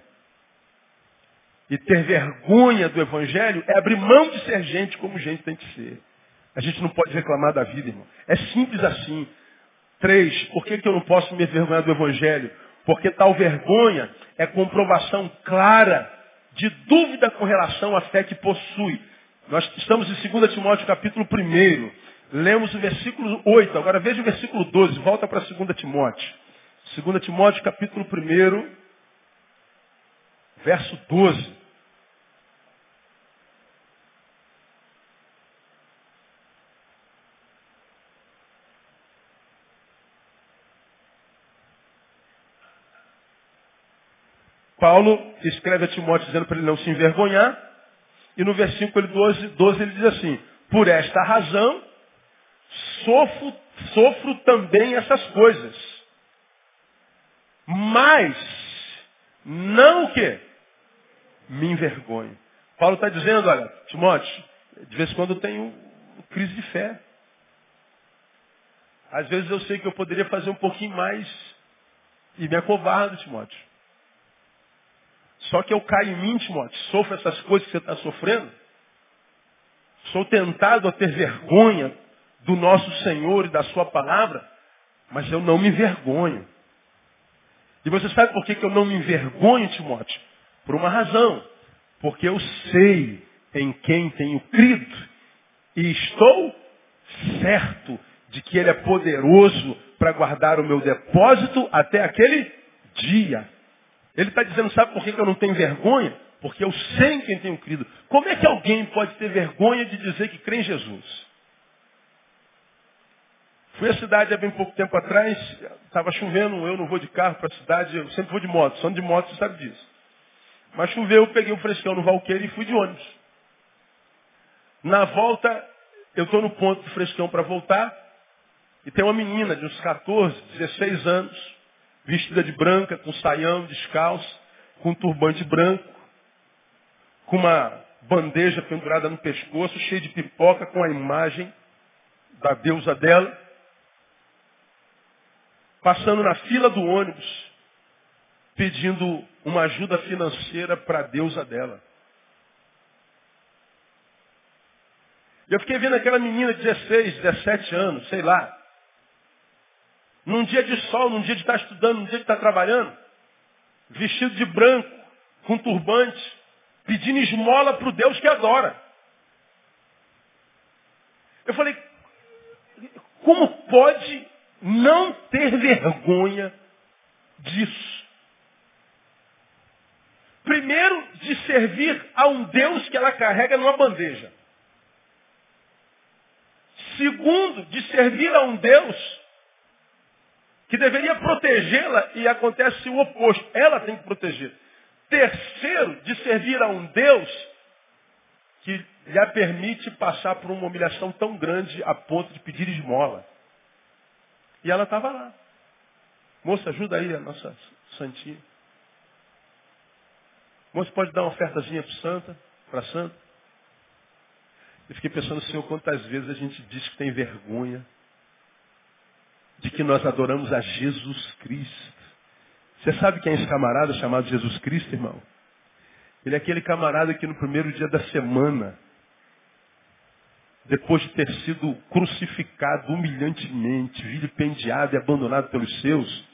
E ter vergonha do Evangelho é abrir mão de ser gente como gente tem que ser. A gente não pode reclamar da vida, irmão. É simples assim. Três, por que, que eu não posso me envergonhar do Evangelho? Porque tal vergonha é comprovação clara de dúvida com relação à fé que possui. Nós estamos em 2 Timóteo capítulo 1. Lemos o versículo 8. Agora veja o versículo 12. Volta para 2 Timóteo. 2 Timóteo capítulo 1, verso 12. Paulo escreve a Timóteo dizendo para ele não se envergonhar. E no versículo 12, 12 ele diz assim, por esta razão sofro, sofro também essas coisas. Mas não o quê? Me envergonho. Paulo está dizendo, olha, Timóteo, de vez em quando eu tenho crise de fé. Às vezes eu sei que eu poderia fazer um pouquinho mais e me acovardo, Timóteo. Só que eu caio em mim, Timóteo, sofro essas coisas que você está sofrendo. Sou tentado a ter vergonha do nosso Senhor e da sua palavra, mas eu não me envergonho. E você sabe por que, que eu não me envergonho, Timóteo? Por uma razão. Porque eu sei em quem tenho crido e estou certo de que Ele é poderoso para guardar o meu depósito até aquele dia. Ele está dizendo, sabe por que eu não tenho vergonha? Porque eu sei em quem tenho crido. Como é que alguém pode ter vergonha de dizer que crê em Jesus? Fui à cidade há bem pouco tempo atrás, estava chovendo, eu não vou de carro para a cidade, eu sempre vou de moto, só de moto você sabe disso. Mas choveu, eu peguei o frescão no Valqueiro e fui de ônibus. Na volta, eu estou no ponto do frescão para voltar, e tem uma menina de uns 14, 16 anos, vestida de branca, com saião, descalço, com um turbante branco, com uma bandeja pendurada no pescoço, cheia de pipoca, com a imagem da deusa dela, passando na fila do ônibus, pedindo uma ajuda financeira para a deusa dela. Eu fiquei vendo aquela menina de 16, 17 anos, sei lá, num dia de sol, num dia de estar estudando, num dia de estar trabalhando, vestido de branco, com turbante, pedindo esmola para o Deus que adora. Eu falei, como pode não ter vergonha disso? Primeiro, de servir a um Deus que ela carrega numa bandeja. Segundo, de servir a um Deus que deveria protegê-la e acontece o oposto. Ela tem que proteger. Terceiro, de servir a um Deus que lhe permite passar por uma humilhação tão grande a ponto de pedir esmola. E ela estava lá. Moça, ajuda aí a nossa santinha. Moça, pode dar uma ofertazinha para santa, para santa? Eu fiquei pensando, Senhor, quantas vezes a gente diz que tem vergonha de que nós adoramos a Jesus Cristo. Você sabe quem é esse camarada chamado Jesus Cristo, irmão? Ele é aquele camarada que no primeiro dia da semana, depois de ter sido crucificado humilhantemente, vilipendiado e abandonado pelos seus,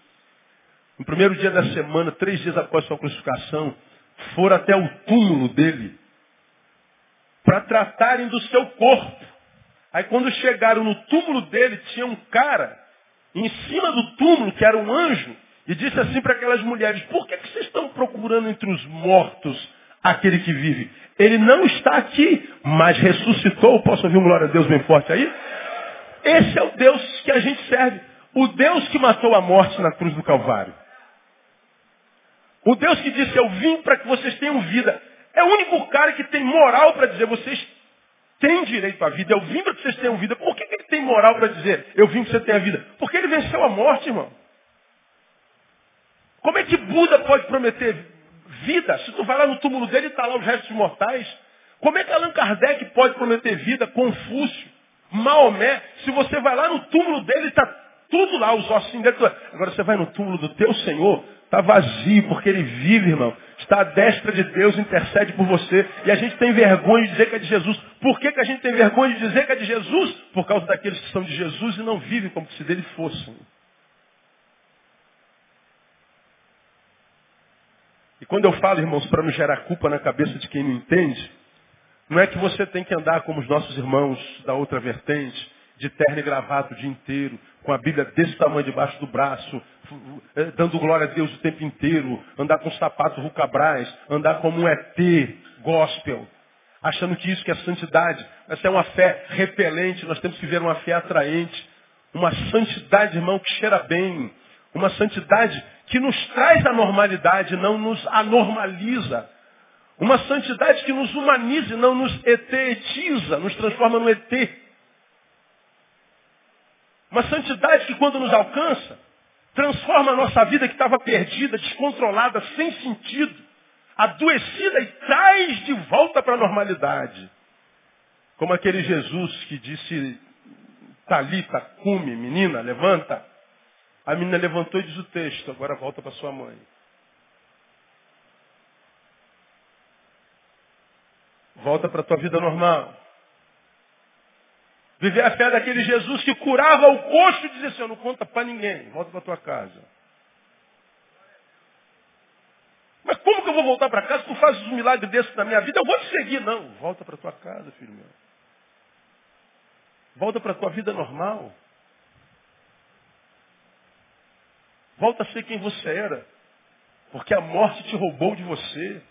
no primeiro dia da semana, três dias após sua crucificação, foram até o túmulo dele para tratarem do seu corpo. Aí quando chegaram no túmulo dele, tinha um cara em cima do túmulo, que era um anjo, e disse assim para aquelas mulheres, por que, que vocês estão procurando entre os mortos aquele que vive? Ele não está aqui, mas ressuscitou. Posso ouvir um glória a Deus bem forte aí? Esse é o Deus que a gente serve. O Deus que matou a morte na cruz do Calvário. O Deus que disse, eu vim para que vocês tenham vida. É o único cara que tem moral para dizer, vocês têm direito à vida. Eu vim para que vocês tenham vida. Por que, que ele tem moral para dizer, eu vim para que você tenha vida? Porque ele venceu a morte, irmão. Como é que Buda pode prometer vida? Se tu vai lá no túmulo dele e está lá os restos mortais. Como é que Allan Kardec pode prometer vida? Confúcio, Maomé. Se você vai lá no túmulo dele, está tudo lá, os ossinhos dele. Agora você vai no túmulo do teu Senhor, está vazio, porque ele vive, irmão. Está à destra de Deus, intercede por você. E a gente tem vergonha de dizer que é de Jesus. Por que, que a gente tem vergonha de dizer que é de Jesus? Por causa daqueles que são de Jesus e não vivem como se dele fossem. E quando eu falo, irmãos, para não gerar culpa na cabeça de quem não entende, não é que você tem que andar como os nossos irmãos da outra vertente, de terno e gravata o dia inteiro, com a Bíblia desse tamanho debaixo do braço, dando glória a Deus o tempo inteiro, andar com sapato rucabrais, andar como um ET gospel, achando que isso que é santidade. Essa é uma fé repelente, nós temos que ver uma fé atraente, uma santidade, irmão, que cheira bem, uma santidade que nos traz a normalidade, não nos anormaliza. Uma santidade que nos humanize, não nos etetiza, nos transforma no ET. Uma santidade que quando nos alcança, transforma a nossa vida que estava perdida, descontrolada, sem sentido, adoecida e traz de volta para a normalidade. Como aquele Jesus que disse, Talita, cume, menina, levanta. A menina levantou e diz o texto, agora volta para sua mãe. Volta para a tua vida normal. Viver a fé daquele Jesus que curava o coxo e dizia assim, não conta para ninguém, volta para tua casa. Mas como que eu vou voltar para casa? Tu fazes um milagre desse na minha vida, eu vou te seguir. Não, volta para tua casa, filho meu. Volta para tua vida normal. Volta a ser quem você era. Porque a morte te roubou de você.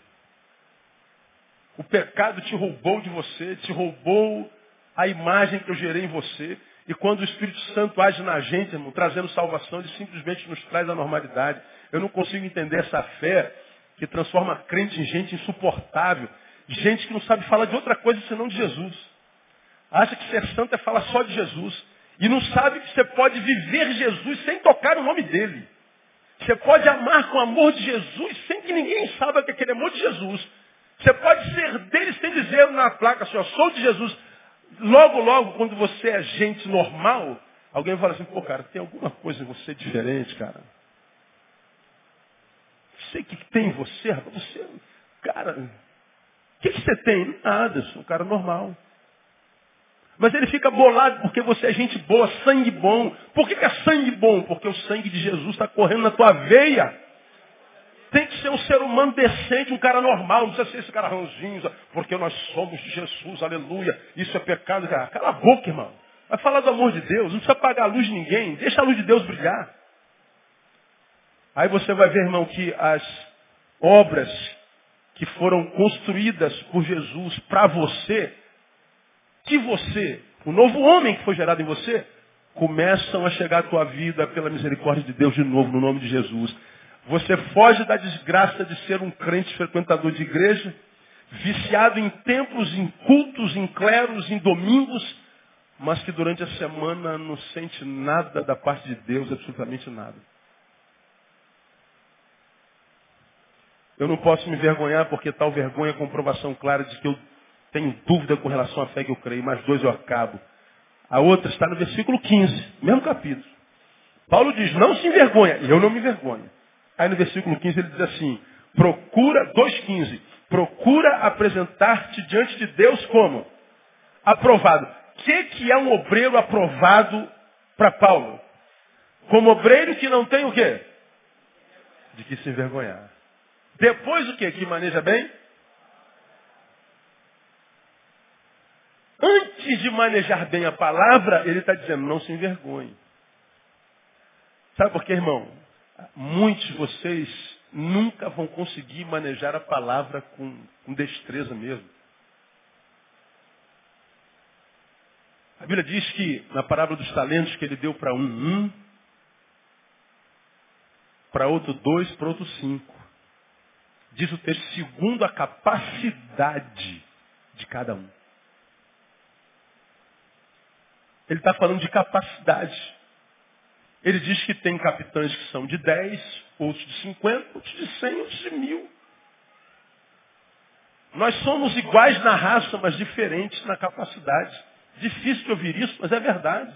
O pecado te roubou de você, te roubou a imagem que eu gerei em você. E quando o Espírito Santo age na gente, irmão, trazendo salvação, ele simplesmente nos traz a normalidade. Eu não consigo entender essa fé que transforma crente em gente insuportável. Gente que não sabe falar de outra coisa senão de Jesus. Acha que ser santo é falar só de Jesus. E não sabe que você pode viver Jesus sem tocar o nome dele. Você pode amar com o amor de Jesus sem que ninguém saiba que aquele amor de Jesus. Você pode ser dele sem dizer na placa assim, sou de Jesus. Logo, logo, quando você é gente normal, alguém fala assim, pô, cara, tem alguma coisa em você diferente, cara. Sei que tem em você, rapaz. Você, cara, o que, que você tem? Nada, eu sou um cara normal. Mas ele fica bolado porque você é gente boa, sangue bom. Por que, que é sangue bom? Porque o sangue de Jesus está correndo na tua veia. Tem que ser um ser humano decente, um cara normal, não precisa ser esse cara porque nós somos de Jesus, aleluia. Isso é pecado. Cala a boca, irmão. Vai falar do amor de Deus, não precisa apagar a luz de ninguém, deixa a luz de Deus brilhar. Aí você vai ver, irmão, que as obras que foram construídas por Jesus para você, que você, o novo homem que foi gerado em você, começam a chegar à tua vida pela misericórdia de Deus de novo, no nome de Jesus. Você foge da desgraça de ser um crente frequentador de igreja, viciado em templos, em cultos, em cleros, em domingos, mas que durante a semana não sente nada da parte de Deus, absolutamente nada. Eu não posso me vergonhar porque tal vergonha é comprovação clara de que eu tenho dúvida com relação à fé que eu creio, mas dois eu acabo. A outra está no versículo 15, mesmo capítulo. Paulo diz, não se envergonha, e eu não me envergonho. Aí no versículo 15 ele diz assim, procura, 2,15, procura apresentar-te diante de Deus como? Aprovado. O que, que é um obreiro aprovado para Paulo? Como obreiro que não tem o quê? De que se envergonhar. Depois o quê? Que maneja bem? Antes de manejar bem a palavra, ele está dizendo, não se envergonhe. Sabe por quê, irmão? Muitos de vocês nunca vão conseguir manejar a palavra com, com destreza mesmo. A Bíblia diz que, na parábola dos talentos, que ele deu para um, um, para outro dois, para outro cinco. Diz o texto, segundo a capacidade de cada um. Ele está falando de capacidade. Ele diz que tem capitães que são de 10, outros de 50, outros de 100, outros de mil. Nós somos iguais na raça, mas diferentes na capacidade. Difícil de ouvir isso, mas é verdade.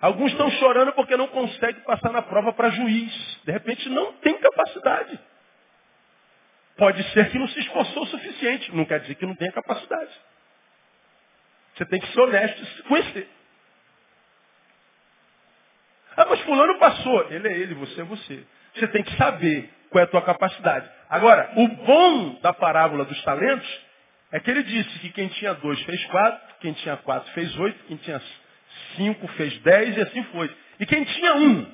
Alguns estão chorando porque não conseguem passar na prova para juiz. De repente não tem capacidade. Pode ser que não se esforçou o suficiente. Não quer dizer que não tenha capacidade. Você tem que ser honesto e se conhecer. Ah, mas fulano passou. Ele é ele, você é você. Você tem que saber qual é a tua capacidade. Agora, o bom da parábola dos talentos é que ele disse que quem tinha dois fez quatro, quem tinha quatro fez oito, quem tinha cinco fez dez e assim foi. E quem tinha um,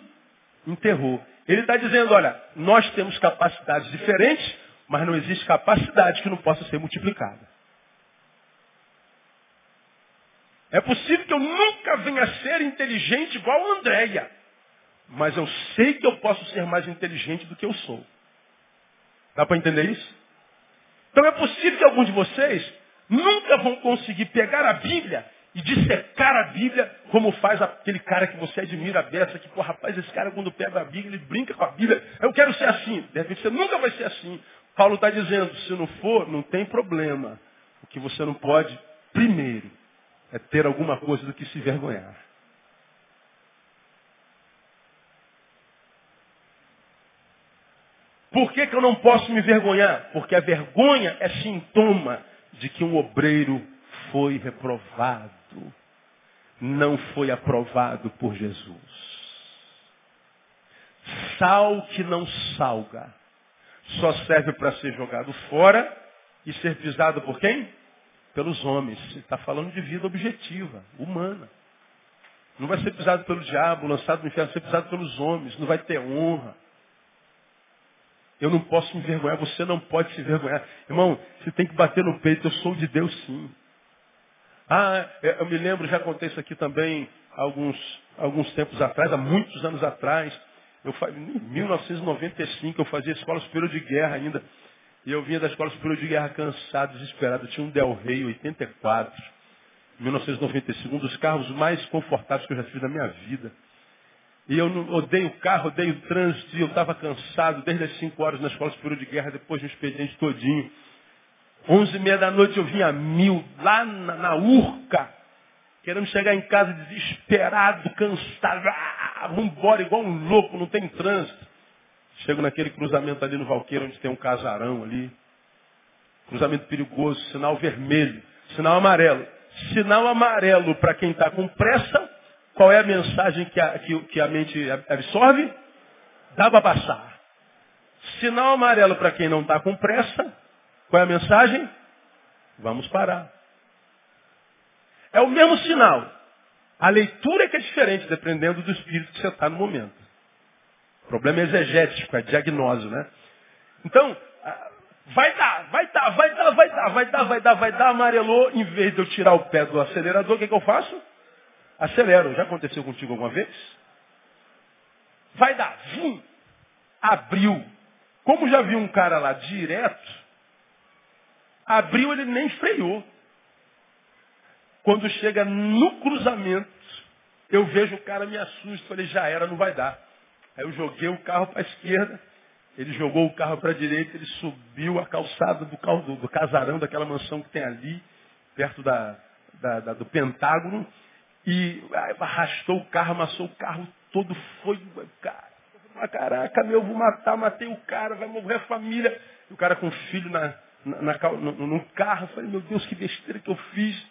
enterrou. Ele está dizendo, olha, nós temos capacidades diferentes, mas não existe capacidade que não possa ser multiplicada. É possível que eu nunca venha a ser inteligente igual a Andréia. Mas eu sei que eu posso ser mais inteligente do que eu sou. Dá para entender isso? Então é possível que alguns de vocês nunca vão conseguir pegar a Bíblia e dissecar a Bíblia como faz aquele cara que você admira a que, pô, rapaz, esse cara quando pega a Bíblia, ele brinca com a Bíblia, eu quero ser assim. De repente você nunca vai ser assim. Paulo está dizendo, se não for, não tem problema. O que você não pode, primeiro, é ter alguma coisa do que se vergonhar. Por que, que eu não posso me vergonhar? Porque a vergonha é sintoma de que um obreiro foi reprovado. Não foi aprovado por Jesus. Sal que não salga. Só serve para ser jogado fora e ser pisado por quem? Pelos homens. Está falando de vida objetiva, humana. Não vai ser pisado pelo diabo, lançado no inferno, vai ser pisado pelos homens. Não vai ter honra. Eu não posso me envergonhar, você não pode se envergonhar. Irmão, você tem que bater no peito, eu sou de Deus sim. Ah, é, eu me lembro, já contei isso aqui também alguns, alguns tempos atrás, há muitos anos atrás. Eu, em 1995 eu fazia escola superior de guerra ainda. E eu vinha da escola superior de guerra cansado, desesperado. Eu tinha um Del Rey 84, 1995, um dos carros mais confortáveis que eu já fiz na minha vida. E eu odeio o carro, odeio o trânsito, e eu estava cansado desde as 5 horas na escola superior de guerra, depois do expediente todinho. Onze e meia da noite eu vinha mil, lá na, na urca, querendo chegar em casa desesperado, cansado, ah, vamos embora igual um louco, não tem trânsito. Chego naquele cruzamento ali no Valqueiro, onde tem um casarão ali. Cruzamento perigoso, sinal vermelho, sinal amarelo. Sinal amarelo para quem está com pressa, qual é a mensagem que a, que, que a mente absorve? Dá para passar. Sinal amarelo para quem não está com pressa, qual é a mensagem? Vamos parar. É o mesmo sinal. A leitura é que é diferente, dependendo do espírito que você está no momento. O problema é exegético, é diagnóstico, né? Então, vai dar, vai dar, vai dar, vai dar, vai dar, vai dar, vai dar, amarelou, em vez de eu tirar o pé do acelerador, o que, que eu faço? Acelero. Já aconteceu contigo alguma vez? Vai dar, vum, abriu. Como já vi um cara lá direto, abriu, ele nem freou. Quando chega no cruzamento, eu vejo o cara, me assusta, falei, já era, não vai dar. Aí eu joguei o carro para a esquerda Ele jogou o carro para a direita, ele subiu a calçada do, do, do, casarão daquela mansão que tem ali, perto da, da, da, do Pentágono, e arrastou o carro, amassou o carro todo, foi, cara, caraca, meu, vou matar, matei o cara, vai morrer a família. E o cara com o filho na, na, na no, no, carro, eu falei, meu Deus, que besteira que eu fiz.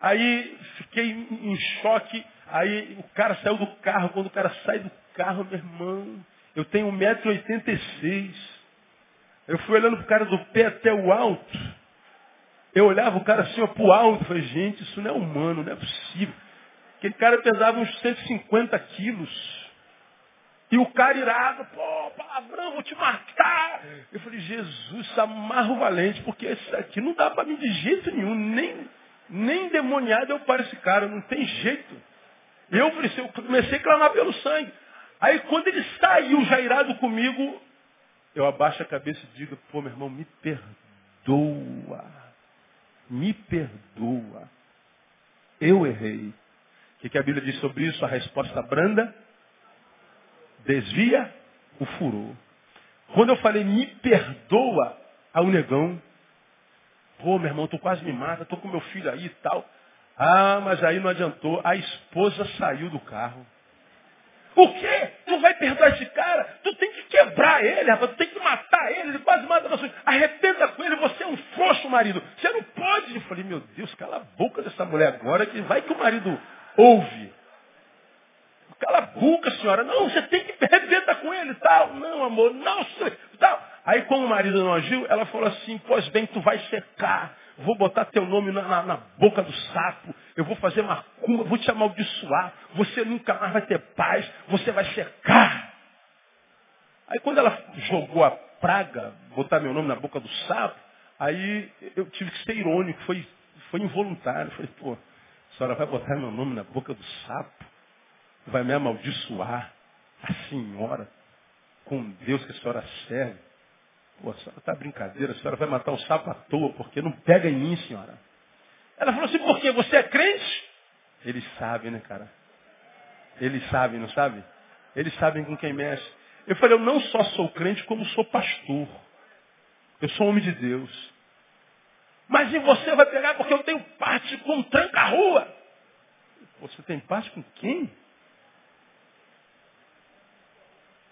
Aí fiquei em choque, aí o cara saiu do carro, quando o cara sai do carro, meu irmão, eu tenho 1,86m. Eu fui olhando pro cara do pé até o alto. Eu olhava o cara assim, ó, pro alto. Falei, gente, isso não é humano, não é possível. Aquele cara pesava uns 150 quilos. E o cara irado, pô, palavrão, vou te matar. Eu falei, Jesus, amarro valente, porque esse aqui não dá para mim de jeito nenhum, nem, nem demoniado eu paro esse cara, não tem jeito. Eu, eu comecei a clamar pelo sangue. Aí quando ele saiu já irado comigo, eu abaixo a cabeça e digo, pô, meu irmão, me perdoa. Me perdoa. Eu errei. O que, a Bíblia diz sobre isso? A resposta branda desvia o furor. Quando eu falei, me perdoa, ao negão, pô, meu irmão, tu quase me mata, tô com meu filho aí e tal. Ah, mas aí não adiantou. A esposa saiu do carro. O quê? Perdoar esse cara? Tu tem que quebrar ele, rapaz. Tu tem que matar ele. Ele quase mata você. Arrependa com ele. Você é um frouxo, marido. Você não pode. Eu falei, meu Deus, cala a boca dessa mulher agora. Que vai que o marido ouve. Cala a boca, senhora. Não, você tem que arrebenta com ele tal. Não, amor. Não, tal. Aí, como o marido não agiu, ela falou assim, pois bem, tu vai secar vou botar teu nome na, na, na, boca do sapo, eu vou fazer macumba, vou te amaldiçoar, você nunca mais vai ter paz, você vai secar. Aí quando ela jogou a praga, botar meu nome na boca do sapo, aí eu tive que ser irônico, foi, foi involuntário. falei, pô, a senhora vai botar meu nome na boca do sapo, vai me amaldiçoar, a senhora, com Deus que a senhora serve. Pô, a senhora está brincadeira, a senhora vai matar o sapo à toa, porque não pega em mim, senhora. Ela falou assim, porque você é crente? Eles sabem, né, cara? Eles sabem, não sabem? Eles sabem com quem mexe. Eu falei, eu não só sou crente, como sou pastor. Eu sou homem de Deus. Mas e você vai pegar porque eu tenho parte com tranca-rua. Você tem parte com quem?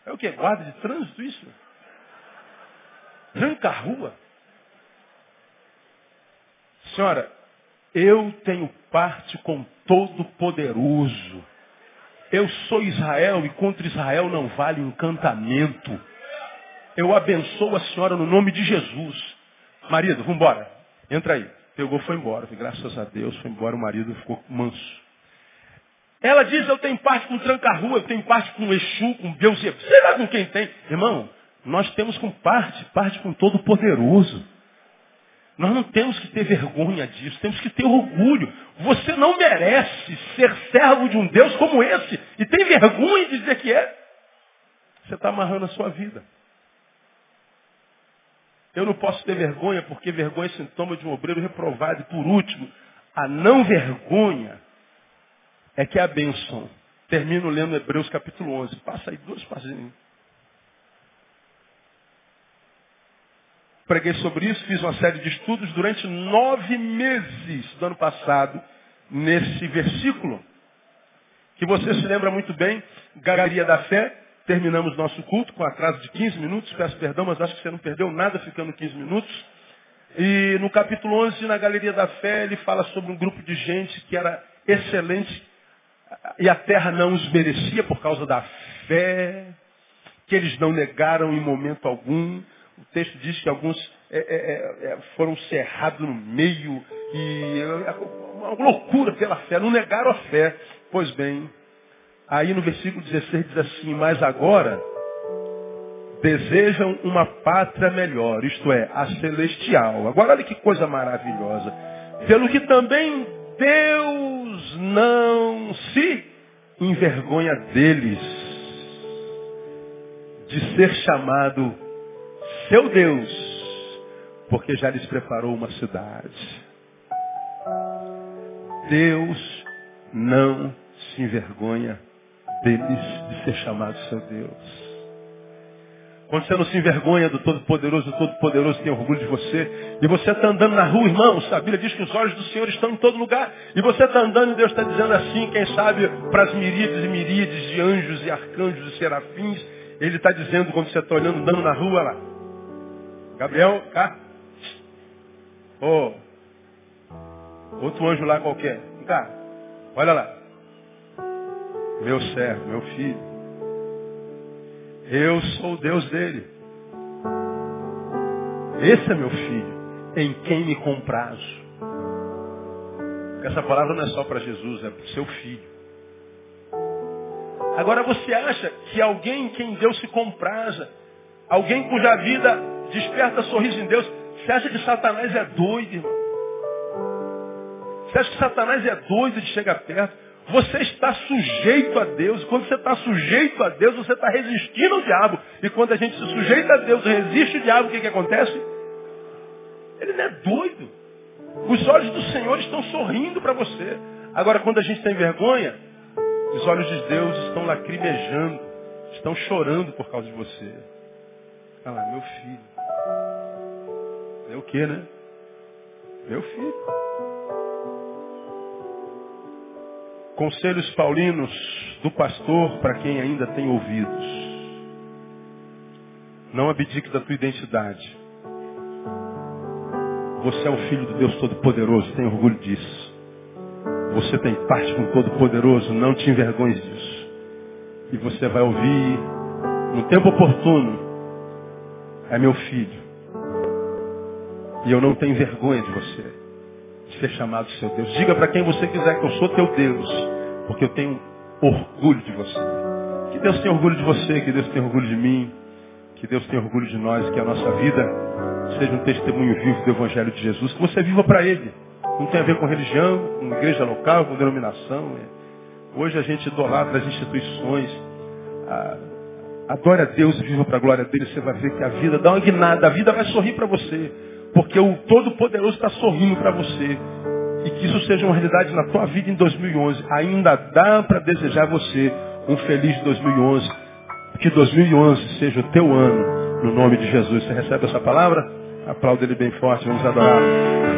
É o que? Guarda de trânsito isso? Tranca a rua. Senhora, eu tenho parte com todo poderoso. Eu sou Israel e contra Israel não vale encantamento. Eu abençoo a senhora no nome de Jesus. Marido, vamos embora. Entra aí. Pegou, foi embora. Graças a Deus, foi embora. O marido ficou manso. Ela diz, eu tenho parte com tranca-rua, eu tenho parte com Exu, com Deus. Sei lá com quem tem. Irmão, nós temos com parte, parte com todo poderoso. Nós não temos que ter vergonha disso, temos que ter orgulho. Você não merece ser servo de um Deus como esse e tem vergonha de dizer que é. Você está amarrando a sua vida. Eu não posso ter vergonha porque vergonha é sintoma de um obreiro reprovado. E por último, a não vergonha é que é a bênção. Termino lendo Hebreus capítulo 11. Passa aí duas páginas. Preguei sobre isso, fiz uma série de estudos durante nove meses do ano passado, nesse versículo, que você se lembra muito bem, Galeria da Fé, terminamos nosso culto com atraso de 15 minutos, peço perdão, mas acho que você não perdeu nada ficando 15 minutos. E no capítulo 11, na Galeria da Fé, ele fala sobre um grupo de gente que era excelente e a terra não os merecia por causa da fé, que eles não negaram em momento algum, o texto diz que alguns é, é, é, é foram cerrados no meio e é, uma loucura pela fé, não negaram a fé. Pois bem, aí no versículo 16 diz assim, mas agora desejam uma pátria melhor, isto é, a celestial. Agora olha que coisa maravilhosa. Pelo que também Deus não se envergonha deles de ser chamado seu Deus, porque já lhes preparou uma cidade. Deus não se envergonha deles de ser chamado seu Deus. Quando você não se envergonha do Todo-Poderoso, o Todo-Poderoso tem orgulho de você. E você está andando na rua, irmãos. A Bíblia diz que os olhos do Senhor estão em todo lugar. E você está andando e Deus está dizendo assim, quem sabe, para as miríades e miríades de anjos e arcanjos e serafins. Ele está dizendo quando você está olhando, andando na rua lá. Gabriel, cá. Oh. Outro anjo lá qualquer. Cá. Olha lá. Meu servo, meu filho. Eu sou o Deus dele. Esse é meu filho, em quem me comprazo. Essa palavra não é só para Jesus, é para o seu filho. Agora você acha que alguém em quem Deus se compraza, alguém cuja vida desperta sorriso em Deus, você acha que Satanás é doido, irmão? Você acha que Satanás é doido de chegar perto? Você está sujeito a Deus. Quando você está sujeito a Deus, você está resistindo ao diabo. E quando a gente se sujeita a Deus resiste ao diabo, o que, que acontece? Ele não é doido. Os olhos do Senhor estão sorrindo para você. Agora, quando a gente tem vergonha, os olhos de Deus estão lacrimejando, estão chorando por causa de você. Lá, meu filho. É o que, né? Meu filho. Conselhos paulinos do pastor para quem ainda tem ouvidos. Não abdique da tua identidade. Você é um filho do Deus Todo-Poderoso, tem orgulho disso. Você tem parte com o Todo-Poderoso, não te envergonhes disso. E você vai ouvir no tempo oportuno. É meu filho. E eu não tenho vergonha de você ser chamado seu Deus. Diga para quem você quiser que eu sou teu Deus, porque eu tenho orgulho de você. Que Deus tenha orgulho de você, que Deus tenha orgulho de mim, que Deus tenha orgulho de nós, que a nossa vida seja um testemunho vivo do Evangelho de Jesus, que você viva para Ele. Não tem a ver com religião, com igreja local, com denominação. Né? Hoje a gente idolatra as instituições. Adore a Deus e viva para a glória dele. Você vai ver que a vida dá uma guinada, a vida vai sorrir para você. Porque o Todo-Poderoso está sorrindo para você. E que isso seja uma realidade na tua vida em 2011. Ainda dá para desejar você um feliz 2011. Que 2011 seja o teu ano, no nome de Jesus. Você recebe essa palavra? Aplauda ele bem forte, vamos adorar.